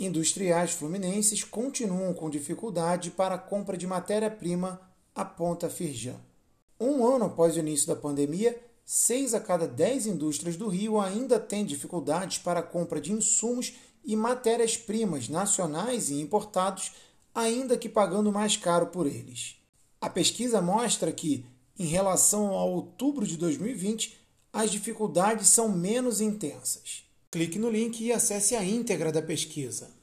Industriais fluminenses continuam com dificuldade para a compra de matéria-prima, aponta Firjan. Um ano após o início da pandemia, seis a cada dez indústrias do Rio ainda têm dificuldades para a compra de insumos e matérias-primas nacionais e importados, ainda que pagando mais caro por eles. A pesquisa mostra que, em relação a outubro de 2020, as dificuldades são menos intensas. Clique no link e acesse a íntegra da pesquisa.